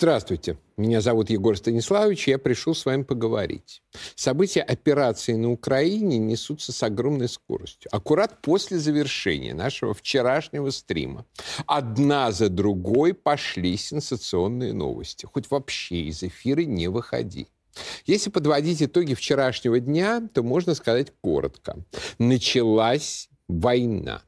Здравствуйте, меня зовут Егор Станиславович, я пришел с вами поговорить. События операции на Украине несутся с огромной скоростью. Аккурат после завершения нашего вчерашнего стрима одна за другой пошли сенсационные новости. Хоть вообще из эфира не выходи. Если подводить итоги вчерашнего дня, то можно сказать коротко. Началась война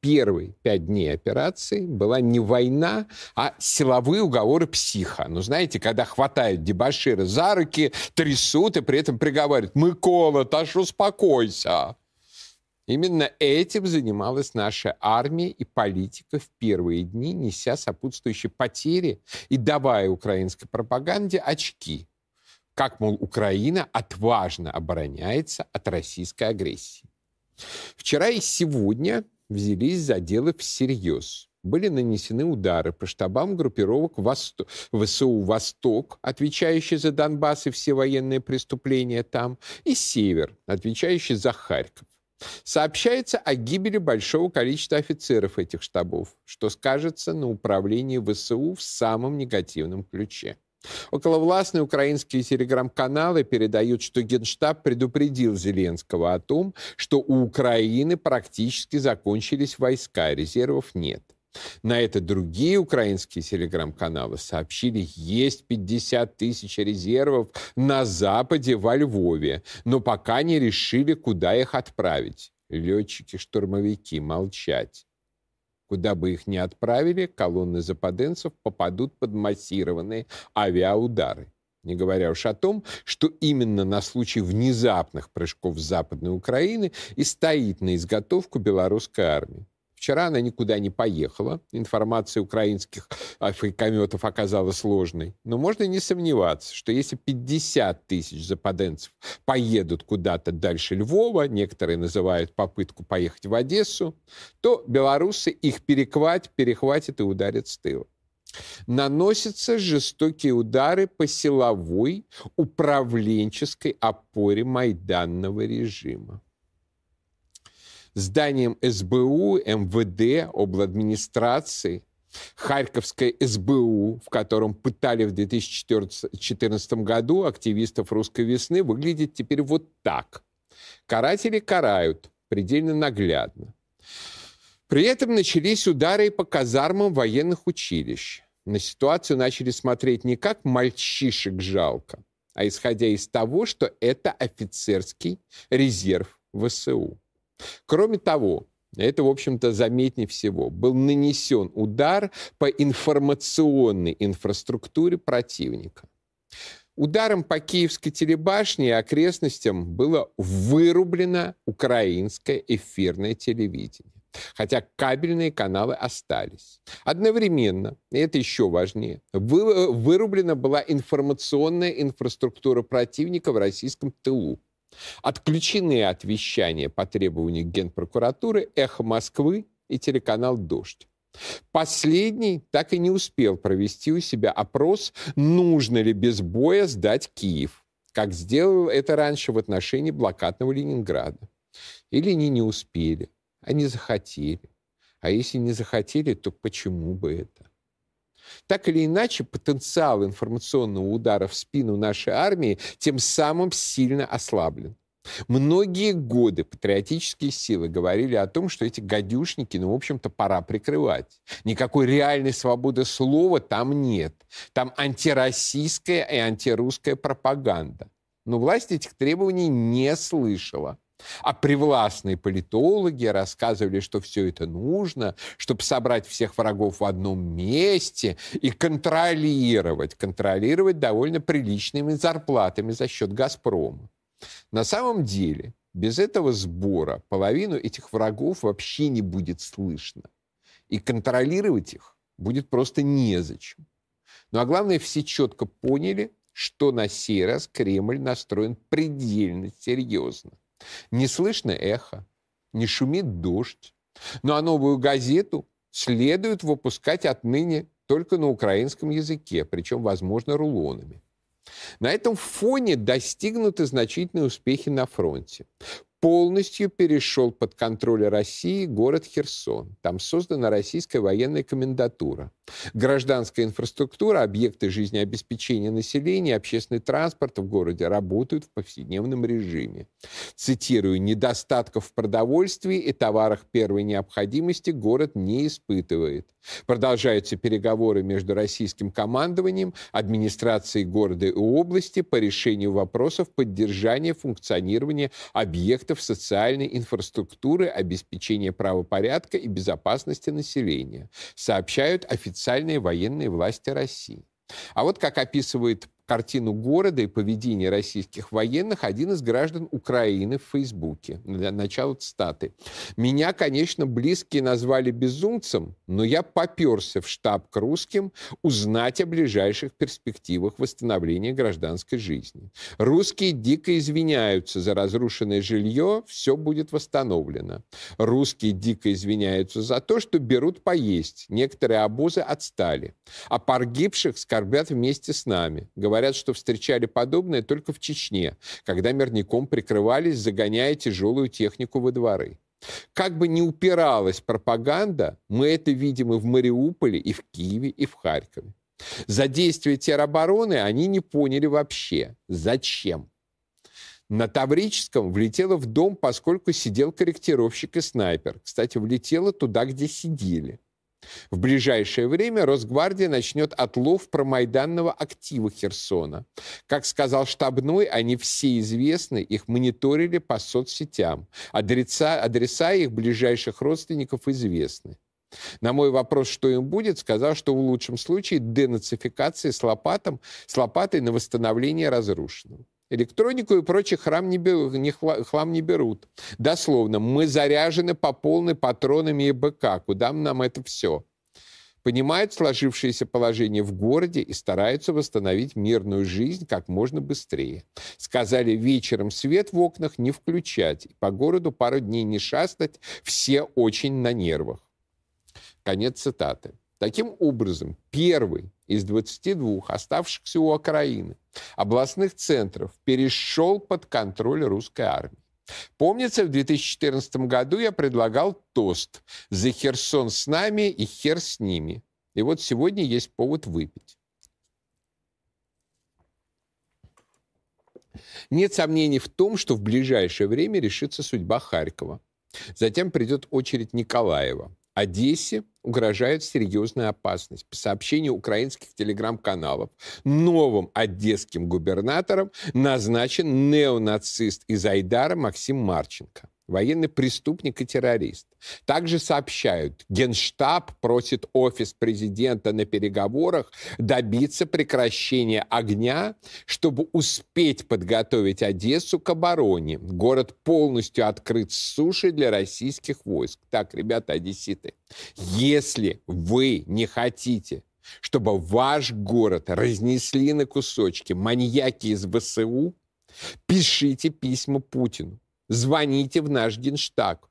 первые пять дней операции была не война, а силовые уговоры психа. Ну, знаете, когда хватают дебашира за руки, трясут и при этом приговаривают, «Микола, Таш, успокойся!» Именно этим занималась наша армия и политика в первые дни, неся сопутствующие потери и давая украинской пропаганде очки. Как, мол, Украина отважно обороняется от российской агрессии. Вчера и сегодня взялись за дело всерьез. Были нанесены удары по штабам группировок Восто... ВСУ «Восток», отвечающий за Донбасс и все военные преступления там, и «Север», отвечающий за Харьков. Сообщается о гибели большого количества офицеров этих штабов, что скажется на управлении ВСУ в самом негативном ключе. Околовластные украинские телеграм-каналы передают, что Генштаб предупредил Зеленского о том, что у Украины практически закончились войска, резервов нет. На это другие украинские телеграм-каналы сообщили, есть 50 тысяч резервов на Западе, во Львове, но пока не решили, куда их отправить. Летчики-штурмовики молчать. Куда бы их ни отправили, колонны западенцев попадут под массированные авиаудары. Не говоря уж о том, что именно на случай внезапных прыжков Западной Украины и стоит на изготовку белорусской армии. Вчера она никуда не поехала. Информация украинских африкометов оказалась сложной. Но можно не сомневаться, что если 50 тысяч западенцев поедут куда-то дальше Львова, некоторые называют попытку поехать в Одессу, то белорусы их перехватят, перехватят и ударят с тыла наносятся жестокие удары по силовой управленческой опоре майданного режима зданием СБУ, МВД, обладминистрации, Харьковской СБУ, в котором пытали в 2014 году активистов «Русской весны», выглядит теперь вот так. Каратели карают предельно наглядно. При этом начались удары по казармам военных училищ. На ситуацию начали смотреть не как мальчишек жалко, а исходя из того, что это офицерский резерв ВСУ. Кроме того, это, в общем-то, заметнее всего, был нанесен удар по информационной инфраструктуре противника. Ударом по Киевской телебашне и окрестностям было вырублено украинское эфирное телевидение. Хотя кабельные каналы остались. Одновременно, и это еще важнее, вырублена была информационная инфраструктура противника в российском тылу. Отключены от вещания по требованию Генпрокуратуры «Эхо Москвы» и телеканал «Дождь». Последний так и не успел провести у себя опрос, нужно ли без боя сдать Киев, как сделал это раньше в отношении блокадного Ленинграда. Или они не успели, они захотели. А если не захотели, то почему бы это? Так или иначе, потенциал информационного удара в спину нашей армии тем самым сильно ослаблен. Многие годы патриотические силы говорили о том, что эти гадюшники, ну, в общем-то, пора прикрывать. Никакой реальной свободы слова там нет. Там антироссийская и антирусская пропаганда. Но власть этих требований не слышала. А привластные политологи рассказывали, что все это нужно, чтобы собрать всех врагов в одном месте и контролировать, контролировать довольно приличными зарплатами за счет «Газпрома». На самом деле, без этого сбора половину этих врагов вообще не будет слышно. И контролировать их будет просто незачем. Ну а главное, все четко поняли, что на сей раз Кремль настроен предельно серьезно. Не слышно эхо, не шумит дождь. Ну а новую газету следует выпускать отныне только на украинском языке, причем, возможно, рулонами. На этом фоне достигнуты значительные успехи на фронте. Полностью перешел под контроль России город Херсон. Там создана российская военная комендатура. Гражданская инфраструктура, объекты жизнеобеспечения населения, общественный транспорт в городе работают в повседневном режиме. Цитирую, недостатков в продовольствии и товарах первой необходимости город не испытывает. Продолжаются переговоры между российским командованием, администрацией города и области по решению вопросов поддержания функционирования объектов социальной инфраструктуры, обеспечения правопорядка и безопасности населения, сообщают официальные военные власти России. А вот как описывает картину города и поведение российских военных один из граждан Украины в Фейсбуке. Для начала цитаты. «Меня, конечно, близкие назвали безумцем, но я поперся в штаб к русским узнать о ближайших перспективах восстановления гражданской жизни. Русские дико извиняются за разрушенное жилье, все будет восстановлено. Русские дико извиняются за то, что берут поесть. Некоторые обозы отстали. А погибших скорбят вместе с нами. Говорят, Говорят, что встречали подобное только в Чечне, когда мирником прикрывались, загоняя тяжелую технику во дворы. Как бы ни упиралась пропаганда, мы это видим и в Мариуполе, и в Киеве, и в Харькове. За действия теробороны они не поняли вообще, зачем. На Таврическом влетела в дом, поскольку сидел корректировщик и снайпер. Кстати, влетела туда, где сидели. В ближайшее время Росгвардия начнет отлов промайданного актива Херсона. Как сказал штабной, они все известны, их мониторили по соцсетям. Адреса, адреса их ближайших родственников известны. На мой вопрос, что им будет, сказал, что в лучшем случае денацификация с, лопатом, с лопатой на восстановление разрушенного. Электронику и прочий храм не берут, не хлам не берут. Дословно, мы заряжены по полной патронами и БК. Куда нам это все? Понимают сложившееся положение в городе и стараются восстановить мирную жизнь как можно быстрее. Сказали вечером свет в окнах не включать, и по городу пару дней не шастать, все очень на нервах. Конец цитаты. Таким образом, первый из 22 оставшихся у окраины областных центров перешел под контроль русской армии. Помнится, в 2014 году я предлагал тост «За Херсон с нами и хер с ними». И вот сегодня есть повод выпить. Нет сомнений в том, что в ближайшее время решится судьба Харькова. Затем придет очередь Николаева. Одессе угрожает серьезная опасность. По сообщению украинских телеграм-каналов, новым одесским губернатором назначен неонацист из Айдара Максим Марченко военный преступник и террорист. Также сообщают, Генштаб просит офис президента на переговорах добиться прекращения огня, чтобы успеть подготовить Одессу к обороне. Город полностью открыт с суши для российских войск. Так, ребята, одесситы, если вы не хотите чтобы ваш город разнесли на кусочки маньяки из ВСУ, пишите письма Путину звоните в наш Генштаг,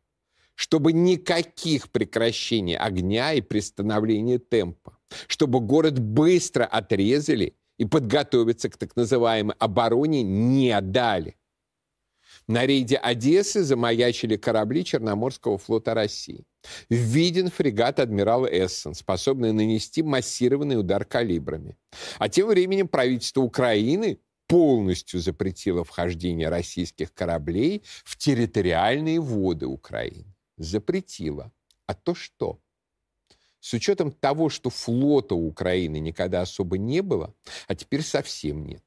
чтобы никаких прекращений огня и пристановления темпа, чтобы город быстро отрезали и подготовиться к так называемой обороне не дали. На рейде Одессы замаячили корабли Черноморского флота России. Виден фрегат адмирала Эссен, способный нанести массированный удар калибрами. А тем временем правительство Украины полностью запретила вхождение российских кораблей в территориальные воды Украины. Запретила. А то что? С учетом того, что флота у Украины никогда особо не было, а теперь совсем нет.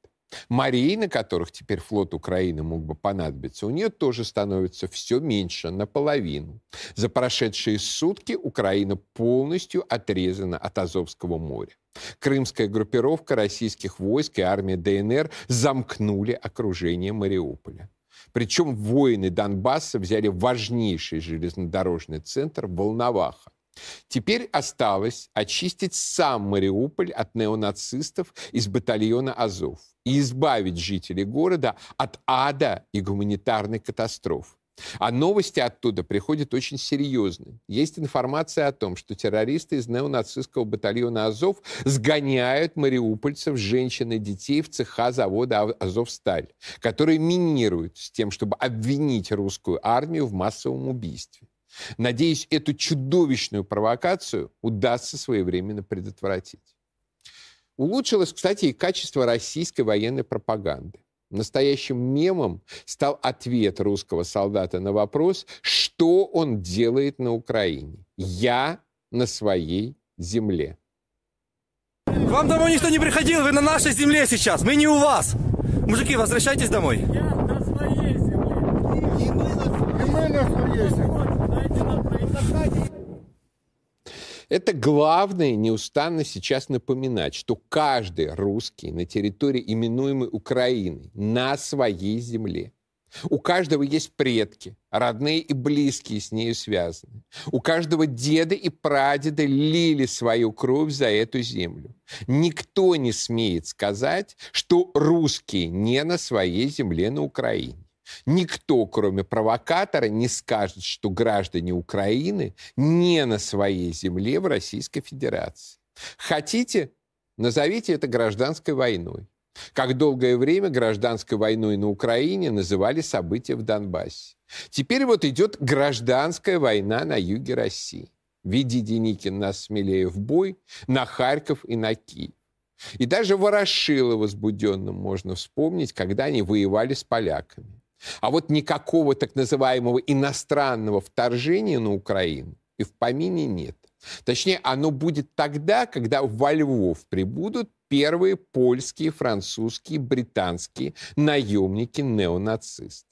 Морей, на которых теперь флот Украины мог бы понадобиться, у нее тоже становится все меньше, наполовину. За прошедшие сутки Украина полностью отрезана от Азовского моря. Крымская группировка российских войск и армия ДНР замкнули окружение Мариуполя. Причем воины Донбасса взяли важнейший железнодорожный центр Волноваха. Теперь осталось очистить сам Мариуполь от неонацистов из батальона «Азов» и избавить жителей города от ада и гуманитарной катастрофы. А новости оттуда приходят очень серьезные. Есть информация о том, что террористы из неонацистского батальона «Азов» сгоняют мариупольцев, женщин и детей в цеха завода «Азовсталь», которые минируют с тем, чтобы обвинить русскую армию в массовом убийстве. Надеюсь, эту чудовищную провокацию удастся своевременно предотвратить. Улучшилось, кстати, и качество российской военной пропаганды. Настоящим мемом стал ответ русского солдата на вопрос, что он делает на Украине. «Я на своей земле». Вам домой никто не приходил, вы на нашей земле сейчас, мы не у вас. Мужики, возвращайтесь домой. Я на своей земле. И мы на, своей земле. Это главное неустанно сейчас напоминать, что каждый русский на территории, именуемой Украиной, на своей земле. У каждого есть предки, родные и близкие с нею связаны. У каждого деда и прадеда лили свою кровь за эту землю. Никто не смеет сказать, что русские не на своей земле на Украине. Никто, кроме провокатора, не скажет, что граждане Украины не на своей земле в Российской Федерации. Хотите, назовите это гражданской войной. Как долгое время гражданской войной на Украине называли события в Донбассе. Теперь вот идет гражданская война на юге России. Веди Деникин нас смелее в бой на Харьков и на Киев. И даже Ворошилова возбуденным можно вспомнить, когда они воевали с поляками. А вот никакого так называемого иностранного вторжения на Украину и в помине нет. Точнее, оно будет тогда, когда во Львов прибудут первые польские, французские, британские наемники-неонацисты.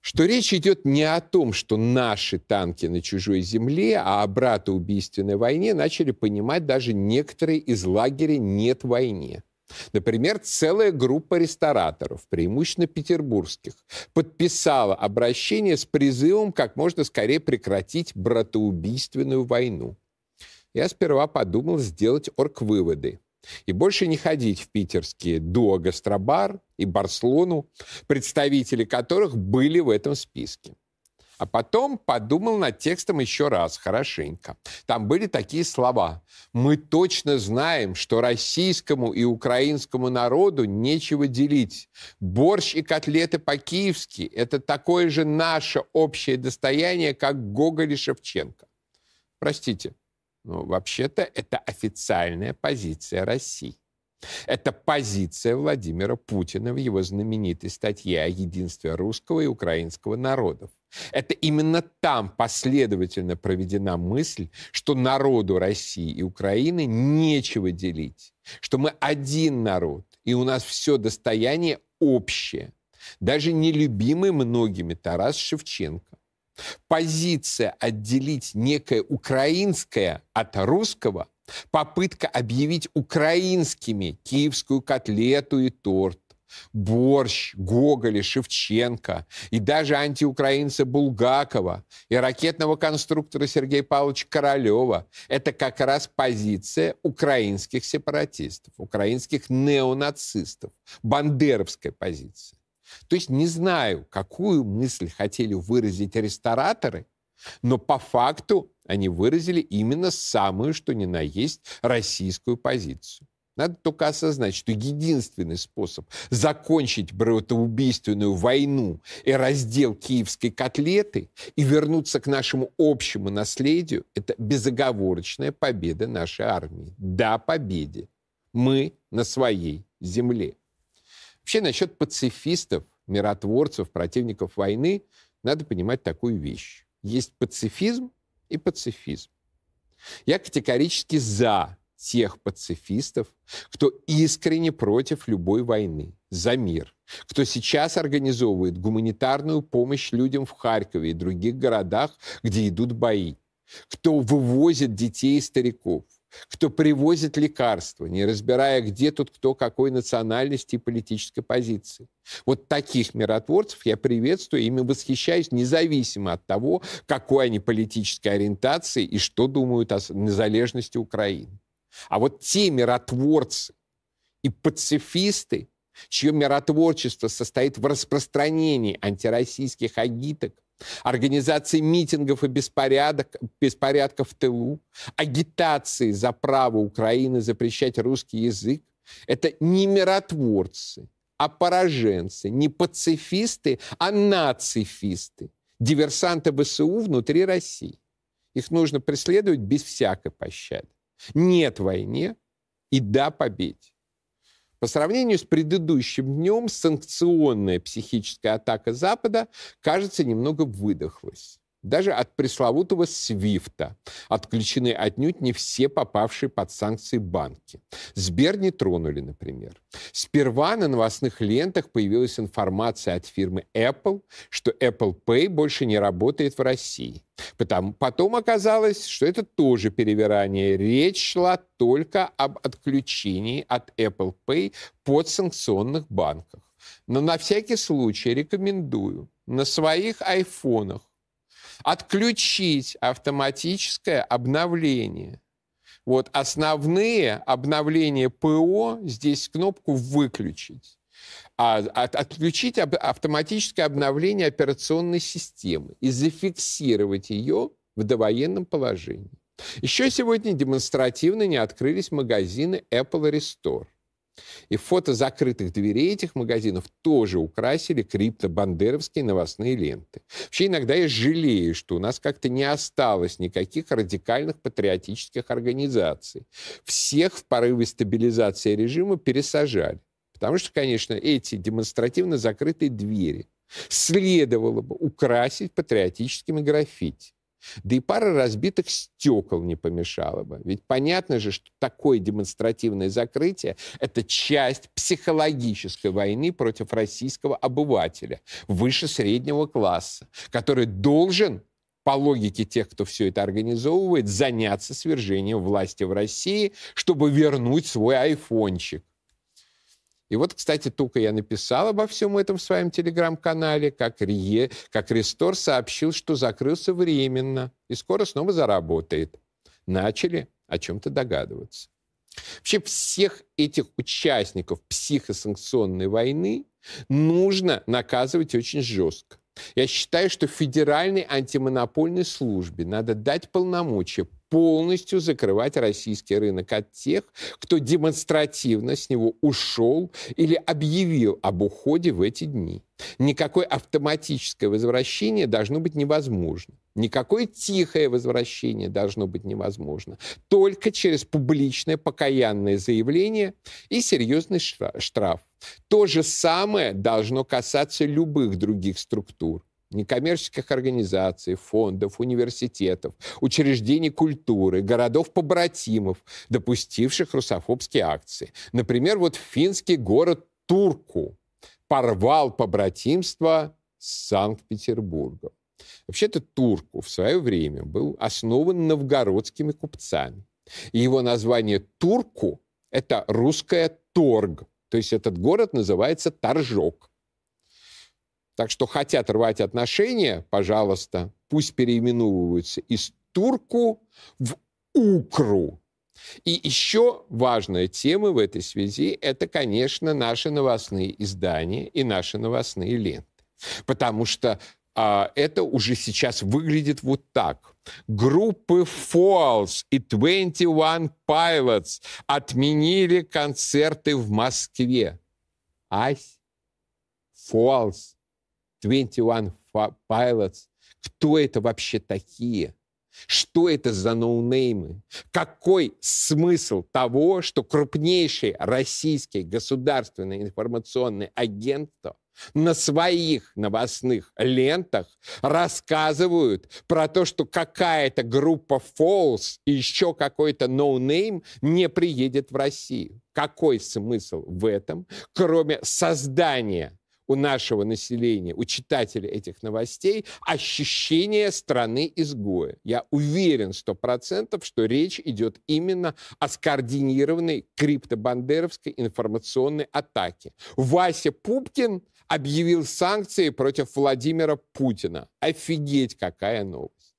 Что речь идет не о том, что наши танки на чужой земле, а о братоубийственной войне начали понимать даже некоторые из лагеря «нет войне». Например, целая группа рестораторов, преимущественно петербургских, подписала обращение с призывом как можно скорее прекратить братоубийственную войну. Я сперва подумал сделать орг-выводы и больше не ходить в питерские Дуо Гастробар и Барселону, представители которых были в этом списке. А потом подумал над текстом еще раз, хорошенько. Там были такие слова. «Мы точно знаем, что российскому и украинскому народу нечего делить. Борщ и котлеты по-киевски – это такое же наше общее достояние, как Гоголь и Шевченко». Простите, но вообще-то это официальная позиция России. Это позиция Владимира Путина в его знаменитой статье о единстве русского и украинского народов. Это именно там последовательно проведена мысль, что народу России и Украины нечего делить, что мы один народ, и у нас все достояние общее. Даже нелюбимый многими Тарас Шевченко. Позиция отделить некое украинское от русского попытка объявить украинскими киевскую котлету и торт, Борщ, Гоголя, Шевченко и даже антиукраинца Булгакова и ракетного конструктора Сергея Павловича Королева. Это как раз позиция украинских сепаратистов, украинских неонацистов, бандеровская позиция. То есть не знаю, какую мысль хотели выразить рестораторы, но по факту они выразили именно самую, что ни на есть, российскую позицию. Надо только осознать, что единственный способ закончить братоубийственную войну и раздел киевской котлеты и вернуться к нашему общему наследию – это безоговорочная победа нашей армии. Да, победе. Мы на своей земле. Вообще насчет пацифистов, миротворцев, противников войны надо понимать такую вещь. Есть пацифизм и пацифизм. Я категорически за тех пацифистов, кто искренне против любой войны, за мир, кто сейчас организовывает гуманитарную помощь людям в Харькове и других городах, где идут бои, кто вывозит детей и стариков, кто привозит лекарства, не разбирая, где тут кто какой национальности и политической позиции. Вот таких миротворцев я приветствую, ими восхищаюсь, независимо от того, какой они политической ориентации и что думают о незалежности Украины. А вот те миротворцы и пацифисты, чье миротворчество состоит в распространении антироссийских агиток, организации митингов и беспорядок, беспорядков в тылу, агитации за право Украины запрещать русский язык, это не миротворцы, а пораженцы, не пацифисты, а нацифисты, диверсанты ВСУ внутри России. Их нужно преследовать без всякой пощады. Нет войне и да победе. По сравнению с предыдущим днем, санкционная психическая атака Запада, кажется, немного выдохлась. Даже от пресловутого Свифта отключены отнюдь не все попавшие под санкции банки. Сбер не тронули, например. Сперва на новостных лентах появилась информация от фирмы Apple, что Apple Pay больше не работает в России. Потом, потом оказалось, что это тоже перевирание. Речь шла только об отключении от Apple Pay под санкционных банках. Но на всякий случай рекомендую на своих айфонах отключить автоматическое обновление. Вот основные обновления ПО здесь кнопку «Выключить». А от, отключить об, автоматическое обновление операционной системы и зафиксировать ее в довоенном положении. Еще сегодня демонстративно не открылись магазины Apple Restore. И фото закрытых дверей этих магазинов тоже украсили крипто-бандеровские новостные ленты. Вообще иногда я жалею, что у нас как-то не осталось никаких радикальных патриотических организаций. Всех в порыве стабилизации режима пересажали. Потому что, конечно, эти демонстративно закрытые двери следовало бы украсить патриотическими граффити. Да и пара разбитых стекол не помешала бы. Ведь понятно же, что такое демонстративное закрытие – это часть психологической войны против российского обывателя выше среднего класса, который должен по логике тех, кто все это организовывает, заняться свержением власти в России, чтобы вернуть свой айфончик. И вот, кстати, только я написал обо всем этом в своем телеграм-канале, как, Рие, как Рестор сообщил, что закрылся временно и скоро снова заработает. Начали о чем-то догадываться. Вообще всех этих участников психосанкционной войны нужно наказывать очень жестко. Я считаю, что Федеральной антимонопольной службе надо дать полномочия полностью закрывать российский рынок от тех, кто демонстративно с него ушел или объявил об уходе в эти дни. Никакое автоматическое возвращение должно быть невозможно. Никакое тихое возвращение должно быть невозможно. Только через публичное покаянное заявление и серьезный штраф. То же самое должно касаться любых других структур некоммерческих организаций, фондов, университетов, учреждений культуры, городов-побратимов, допустивших русофобские акции. Например, вот финский город Турку порвал побратимство с Санкт-Петербургом. Вообще-то Турку в свое время был основан новгородскими купцами. И его название Турку – это русская торг. То есть этот город называется Торжок. Так что хотят рвать отношения, пожалуйста, пусть переименовываются из Турку в Укру. И еще важная тема в этой связи – это, конечно, наши новостные издания и наши новостные ленты. Потому что это уже сейчас выглядит вот так. Группы Falls и 21 Pilots отменили концерты в Москве. Ась, Falls, 21 Pilots. Кто это вообще такие? Что это за ноунеймы? Какой смысл того, что крупнейшие российские государственные информационные агентства на своих новостных лентах рассказывают про то, что какая-то группа Falls и еще какой-то ноунейм не приедет в Россию. Какой смысл в этом, кроме создания у нашего населения, у читателей этих новостей ощущение страны-изгоя. Я уверен сто процентов, что речь идет именно о скоординированной криптобандеровской информационной атаке. Вася Пупкин объявил санкции против Владимира Путина. Офигеть, какая новость.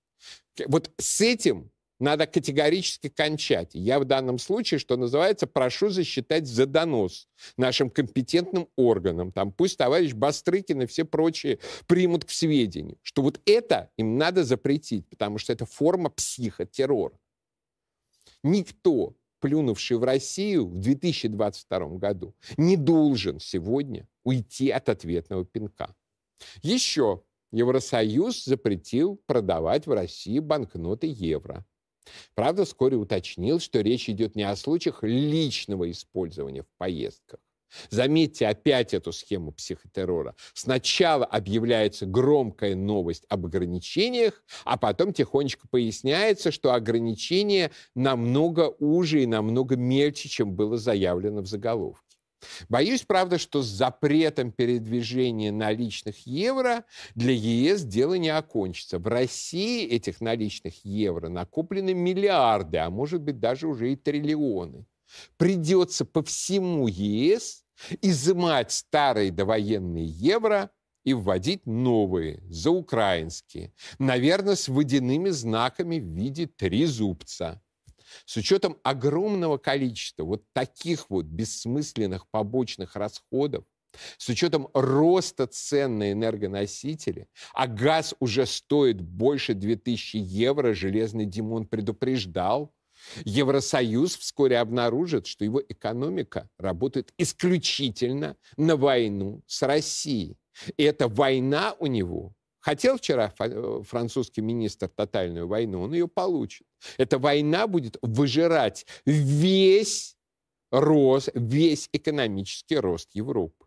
Вот с этим надо категорически кончать. Я в данном случае, что называется, прошу засчитать за донос нашим компетентным органам. Там пусть товарищ Бастрыкин и все прочие примут к сведению, что вот это им надо запретить, потому что это форма психотеррора. Никто, плюнувший в Россию в 2022 году, не должен сегодня уйти от ответного пинка. Еще Евросоюз запретил продавать в России банкноты евро. Правда, вскоре уточнил, что речь идет не о случаях личного использования в поездках. Заметьте опять эту схему психотеррора. Сначала объявляется громкая новость об ограничениях, а потом тихонечко поясняется, что ограничения намного уже и намного мельче, чем было заявлено в заголовке. Боюсь, правда, что с запретом передвижения наличных евро для ЕС дело не окончится. В России этих наличных евро накоплены миллиарды, а может быть даже уже и триллионы. Придется по всему ЕС изымать старые довоенные евро и вводить новые, заукраинские, наверное, с водяными знаками в виде трезубца. С учетом огромного количества вот таких вот бессмысленных побочных расходов, с учетом роста цен на энергоносители, а газ уже стоит больше 2000 евро, железный Димон предупреждал, Евросоюз вскоре обнаружит, что его экономика работает исключительно на войну с Россией. И эта война у него Хотел вчера э, французский министр тотальную войну, он ее получит. Эта война будет выжирать весь рост, весь экономический рост Европы.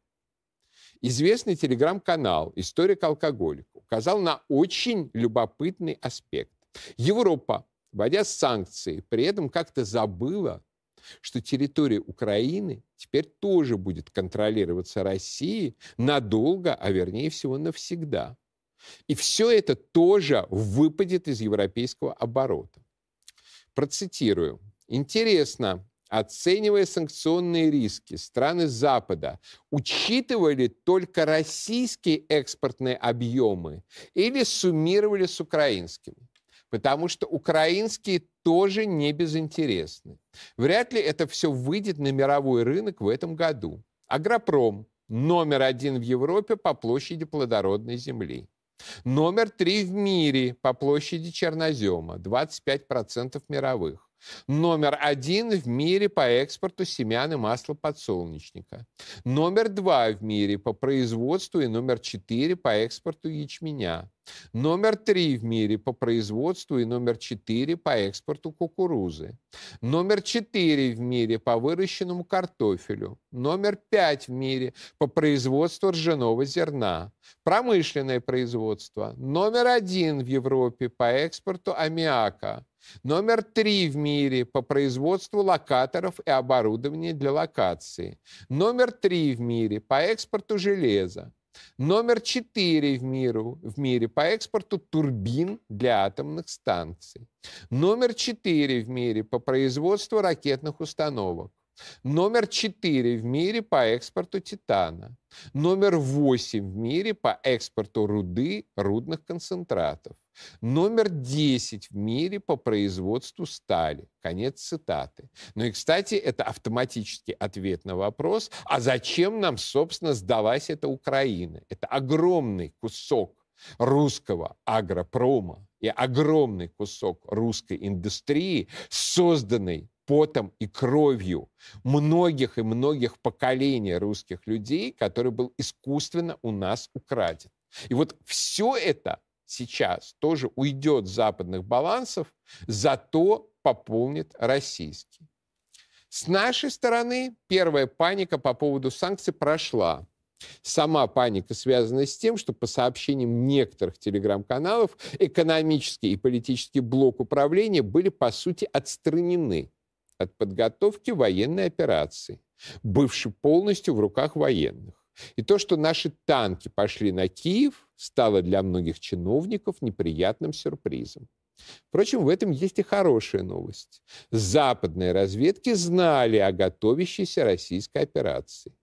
Известный телеграм-канал «Историк алкоголика» указал на очень любопытный аспект. Европа, вводя санкции, при этом как-то забыла, что территория Украины теперь тоже будет контролироваться Россией надолго, а вернее всего навсегда. И все это тоже выпадет из европейского оборота. Процитирую. Интересно, оценивая санкционные риски, страны Запада учитывали только российские экспортные объемы или суммировали с украинскими? Потому что украинские тоже не безинтересны. Вряд ли это все выйдет на мировой рынок в этом году. Агропром номер один в Европе по площади плодородной земли. Номер три в мире по площади чернозема, 25% мировых. Номер один в мире по экспорту семян и масла подсолнечника. Номер два в мире по производству и номер четыре по экспорту ячменя. Номер три в мире по производству и номер четыре по экспорту кукурузы. Номер четыре в мире по выращенному картофелю. Номер пять в мире по производству ржаного зерна. Промышленное производство. Номер один в Европе по экспорту аммиака. Номер три в мире по производству локаторов и оборудования для локации. Номер три в мире по экспорту железа. Номер четыре в, миру, в мире по экспорту турбин для атомных станций. Номер четыре в мире по производству ракетных установок. Номер 4 в мире по экспорту титана. Номер 8 в мире по экспорту руды, рудных концентратов. Номер 10 в мире по производству стали. Конец цитаты. Ну и, кстати, это автоматический ответ на вопрос, а зачем нам, собственно, сдалась эта Украина? Это огромный кусок русского агропрома и огромный кусок русской индустрии, созданный потом и кровью многих и многих поколений русских людей, который был искусственно у нас украден. И вот все это сейчас тоже уйдет с западных балансов, зато пополнит российский. С нашей стороны первая паника по поводу санкций прошла. Сама паника связана с тем, что по сообщениям некоторых телеграм-каналов экономический и политический блок управления были, по сути, отстранены от подготовки военной операции, бывшей полностью в руках военных. И то, что наши танки пошли на Киев, стало для многих чиновников неприятным сюрпризом. Впрочем, в этом есть и хорошая новость. Западные разведки знали о готовящейся российской операции.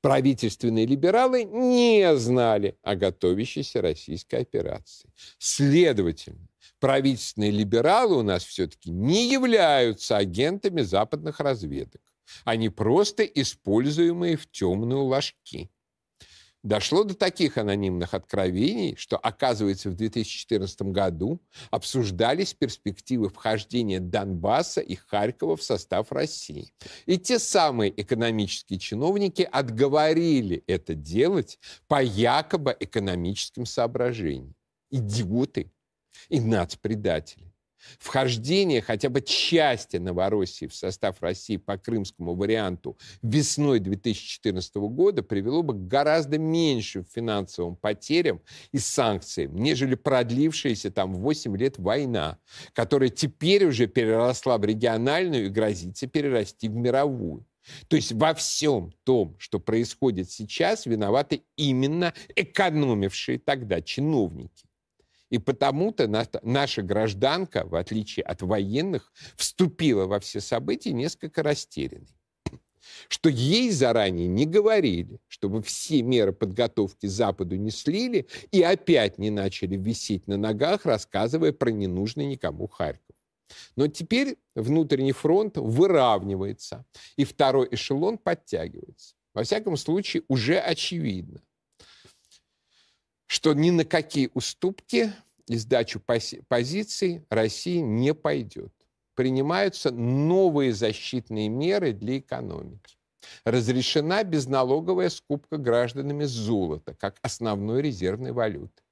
Правительственные либералы не знали о готовящейся российской операции. Следовательно, правительственные либералы у нас все-таки не являются агентами западных разведок. Они просто используемые в темную ложки. Дошло до таких анонимных откровений, что, оказывается, в 2014 году обсуждались перспективы вхождения Донбасса и Харькова в состав России. И те самые экономические чиновники отговорили это делать по якобы экономическим соображениям. Идиоты и нацпредатели. Вхождение хотя бы части Новороссии в состав России по крымскому варианту весной 2014 года привело бы к гораздо меньшим финансовым потерям и санкциям, нежели продлившаяся там 8 лет война, которая теперь уже переросла в региональную и грозится перерасти в мировую. То есть во всем том, что происходит сейчас, виноваты именно экономившие тогда чиновники. И потому-то наша гражданка, в отличие от военных, вступила во все события несколько растерянной. Что ей заранее не говорили, чтобы все меры подготовки Западу не слили и опять не начали висеть на ногах, рассказывая про ненужный никому Харьков. Но теперь внутренний фронт выравнивается, и второй эшелон подтягивается. Во всяком случае, уже очевидно, что ни на какие уступки и сдачу пози позиций Россия не пойдет. Принимаются новые защитные меры для экономики. Разрешена безналоговая скупка гражданами золота как основной резервной валюты.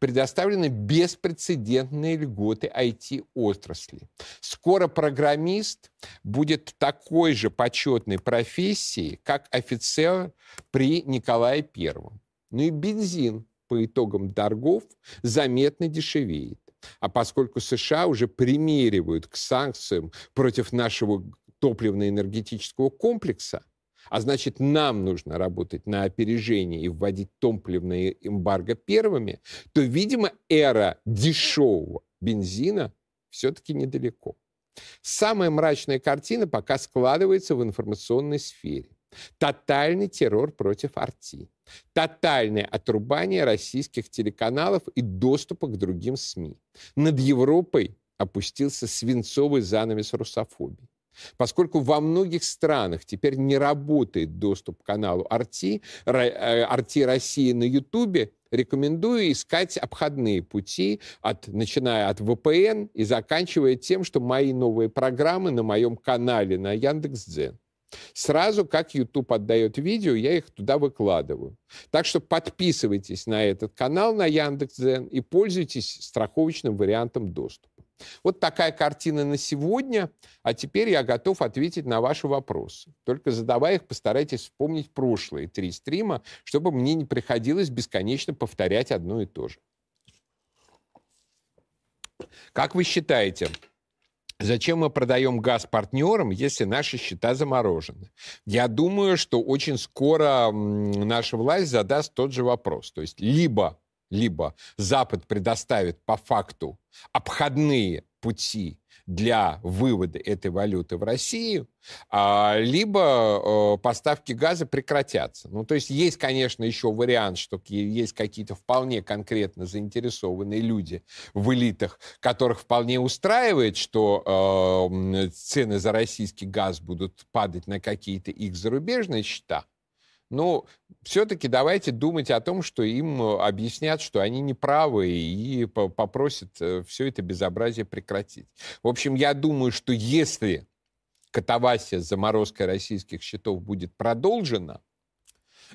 Предоставлены беспрецедентные льготы IT-отрасли. Скоро программист будет такой же почетной профессией, как офицер при Николае Первом. Ну и бензин по итогам торгов заметно дешевеет. А поскольку США уже примеривают к санкциям против нашего топливно-энергетического комплекса, а значит, нам нужно работать на опережение и вводить топливное эмбарго первыми, то, видимо, эра дешевого бензина все-таки недалеко. Самая мрачная картина пока складывается в информационной сфере. Тотальный террор против Арти. Тотальное отрубание российских телеканалов и доступа к другим СМИ. Над Европой опустился свинцовый занавес русофобии. Поскольку во многих странах теперь не работает доступ к каналу Арти, Арти России на Ютубе, рекомендую искать обходные пути, от, начиная от VPN и заканчивая тем, что мои новые программы на моем канале на Яндекс.Дзен. Сразу, как YouTube отдает видео, я их туда выкладываю. Так что подписывайтесь на этот канал на Яндекс.Дзен и пользуйтесь страховочным вариантом доступа. Вот такая картина на сегодня. А теперь я готов ответить на ваши вопросы. Только задавая их, постарайтесь вспомнить прошлые три стрима, чтобы мне не приходилось бесконечно повторять одно и то же. Как вы считаете, Зачем мы продаем газ партнерам, если наши счета заморожены? Я думаю, что очень скоро наша власть задаст тот же вопрос. То есть либо, либо Запад предоставит по факту обходные пути для вывода этой валюты в Россию, а, либо поставки газа прекратятся. Ну, то есть есть, конечно, еще вариант, что есть какие-то вполне конкретно заинтересованные люди в элитах, которых вполне устраивает, что цены за российский газ будут падать на какие-то их зарубежные счета. Но все-таки давайте думать о том, что им э, объяснят, что они неправы и попросят э, все это безобразие прекратить. В общем, я думаю, что если катавасия с заморозкой российских счетов будет продолжена,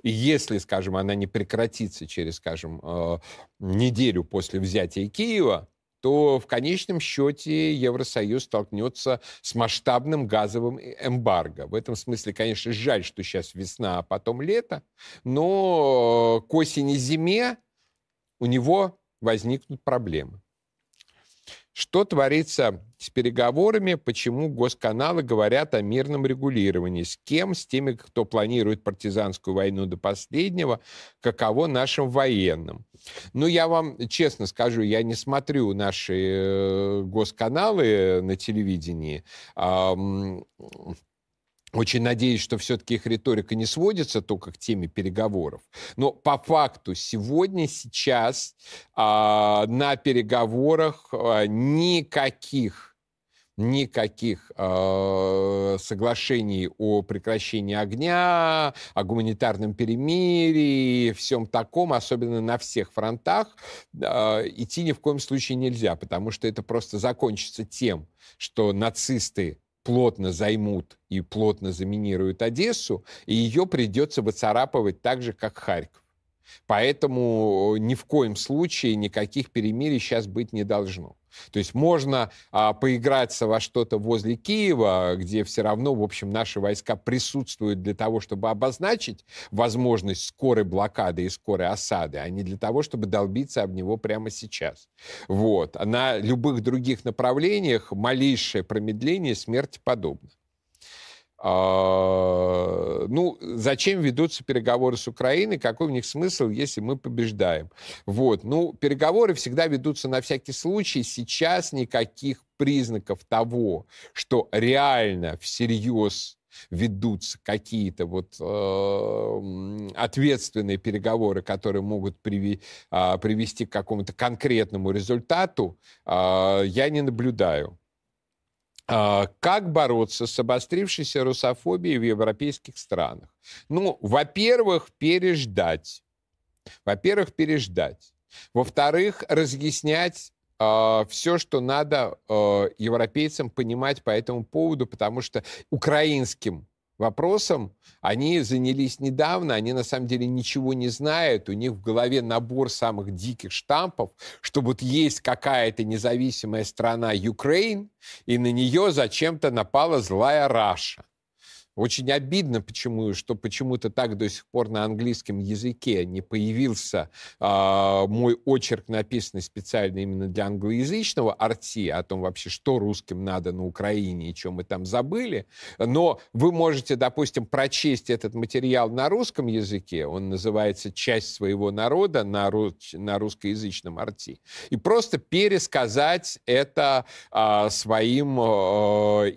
и если, скажем, она не прекратится через, скажем, э, неделю после взятия Киева, то в конечном счете Евросоюз столкнется с масштабным газовым эмбарго. В этом смысле, конечно, жаль, что сейчас весна, а потом лето, но к осени-зиме у него возникнут проблемы. Что творится с переговорами, почему госканалы говорят о мирном регулировании, с кем, с теми, кто планирует партизанскую войну до последнего, каково нашим военным. Ну, я вам честно скажу, я не смотрю наши э, госканалы на телевидении. Очень надеюсь, что все-таки их риторика не сводится только к теме переговоров. Но по факту сегодня, сейчас а, на переговорах а, никаких никаких э, соглашений о прекращении огня, о гуманитарном перемирии, всем таком, особенно на всех фронтах, э, идти ни в коем случае нельзя, потому что это просто закончится тем, что нацисты плотно займут и плотно заминируют Одессу, и ее придется выцарапывать так же, как Харьков. Поэтому ни в коем случае никаких перемирий сейчас быть не должно. То есть можно а, поиграться во что-то возле Киева, где все равно, в общем, наши войска присутствуют для того, чтобы обозначить возможность скорой блокады и скорой осады, а не для того, чтобы долбиться об него прямо сейчас. Вот. На любых других направлениях малейшее промедление смерти подобно. А, ну, зачем ведутся переговоры с Украиной, какой в них смысл, если мы побеждаем? Вот, ну, переговоры всегда ведутся на всякий случай. Сейчас никаких признаков того, что реально всерьез ведутся какие-то вот э, ответственные переговоры, которые могут приви, э, привести к какому-то конкретному результату, э, я не наблюдаю. А, как бороться с обострившейся русофобией в европейских странах? Ну, во-первых, переждать. Во-первых, переждать. Во-вторых, разъяснять э, а, все, что надо э, европейцам понимать по этому поводу, потому что украинским вопросом. Они занялись недавно, они на самом деле ничего не знают, у них в голове набор самых диких штампов, что вот есть какая-то независимая страна Украин, и на нее зачем-то напала злая Раша. Очень обидно, почему, что почему-то так до сих пор на английском языке не появился э, мой очерк, написанный специально именно для англоязычного арти, о том вообще, что русским надо на Украине и что мы там забыли. Но вы можете, допустим, прочесть этот материал на русском языке, он называется «Часть своего народа» на, ру, на русскоязычном арти, и просто пересказать это э, своим э,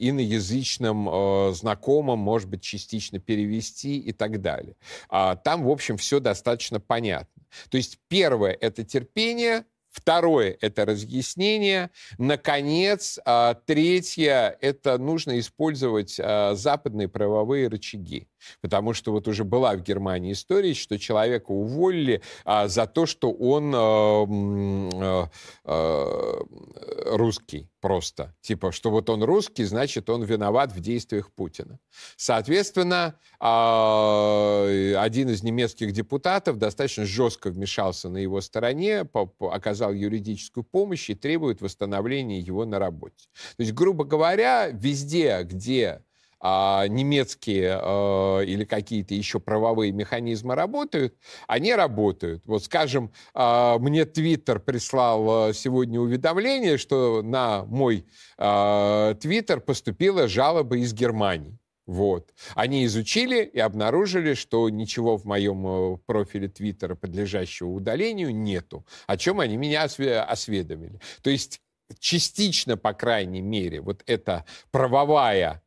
иноязычным э, знакомым, может быть, частично перевести и так далее. А там, в общем, все достаточно понятно. То есть первое — это терпение, Второе – это разъяснение. Наконец, а, третье – это нужно использовать а, западные правовые рычаги. Потому что вот уже была в Германии история, что человека уволили а, за то, что он русский просто. Типа, что вот он русский, значит, он виноват в действиях Путина. Соответственно, один из немецких депутатов достаточно жестко вмешался на его стороне, оказал юридическую помощь и требует восстановления его на работе. То есть, грубо говоря, везде, где а, немецкие а, или какие-то еще правовые механизмы работают, они работают. Вот, скажем, а, мне Твиттер прислал а, сегодня уведомление, что на мой а, Твиттер поступила жалоба из Германии. Вот. Они изучили и обнаружили, что ничего в моем э, профиле Твиттера, подлежащего удалению, нету. О чем они меня осведомили. То есть частично, по крайней мере, вот эта правовая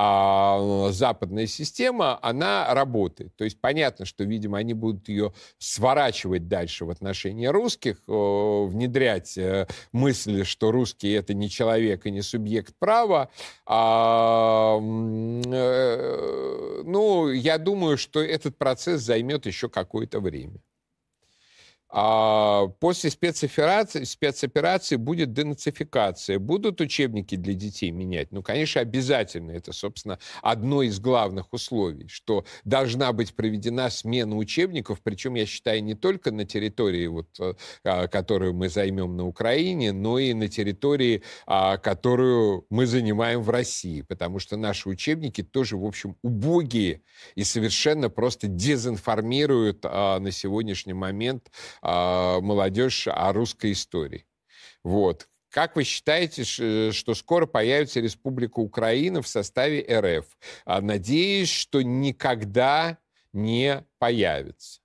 а западная система, она работает. То есть понятно, что, видимо, они будут ее сворачивать дальше в отношении русских, внедрять э, мысль, что русские это не человек и не субъект права. А, э, ну, я думаю, что этот процесс займет еще какое-то время. А после спецоперации, спецоперации будет денацификация. Будут учебники для детей менять? Ну, конечно, обязательно. Это, собственно, одно из главных условий, что должна быть проведена смена учебников, причем, я считаю, не только на территории, вот, э, а, которую мы займем на Украине, но и на территории, а, которую мы занимаем в России, потому что наши учебники тоже, в общем, убогие и совершенно просто дезинформируют на сегодняшний момент э, молодежь о русской истории. Вот. Как вы считаете, что скоро появится Республика Украина в составе РФ? А, надеюсь, что никогда не появится.